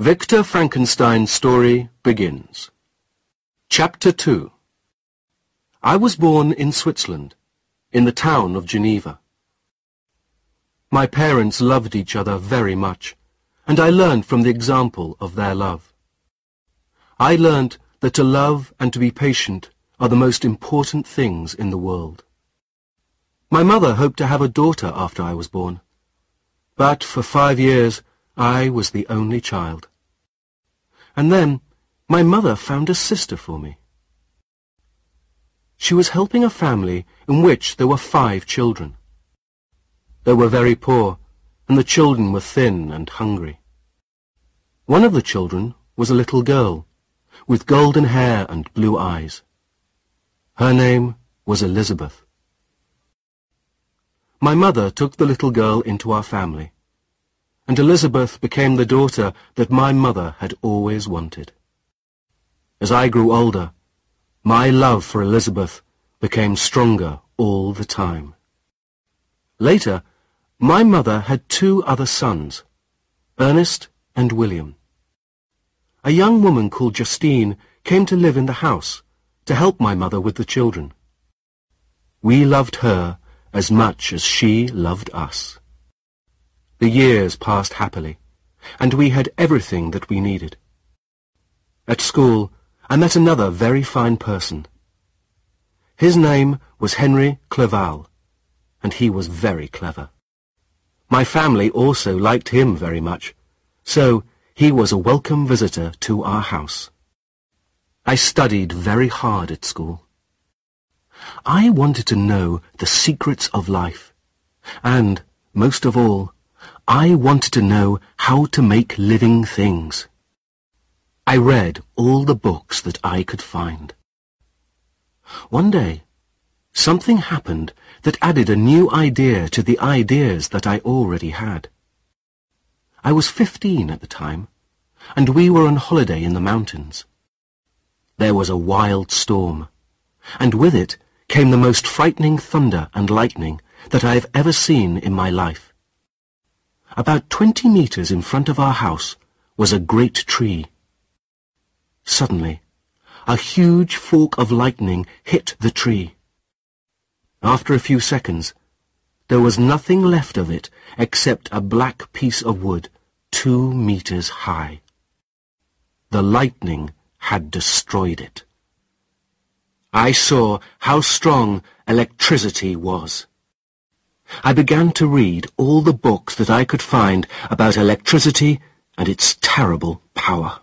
Victor Frankenstein's story begins. Chapter 2 I was born in Switzerland, in the town of Geneva. My parents loved each other very much, and I learned from the example of their love. I learned that to love and to be patient are the most important things in the world. My mother hoped to have a daughter after I was born, but for five years I was the only child. And then my mother found a sister for me. She was helping a family in which there were five children. They were very poor, and the children were thin and hungry. One of the children was a little girl, with golden hair and blue eyes. Her name was Elizabeth. My mother took the little girl into our family and Elizabeth became the daughter that my mother had always wanted. As I grew older, my love for Elizabeth became stronger all the time. Later, my mother had two other sons, Ernest and William. A young woman called Justine came to live in the house to help my mother with the children. We loved her as much as she loved us. The years passed happily, and we had everything that we needed. At school, I met another very fine person. His name was Henry Clerval, and he was very clever. My family also liked him very much, so he was a welcome visitor to our house. I studied very hard at school. I wanted to know the secrets of life, and, most of all, I wanted to know how to make living things. I read all the books that I could find. One day, something happened that added a new idea to the ideas that I already had. I was fifteen at the time, and we were on holiday in the mountains. There was a wild storm, and with it came the most frightening thunder and lightning that I have ever seen in my life. About twenty meters in front of our house was a great tree. Suddenly, a huge fork of lightning hit the tree. After a few seconds, there was nothing left of it except a black piece of wood two meters high. The lightning had destroyed it. I saw how strong electricity was. I began to read all the books that I could find about electricity and its terrible power.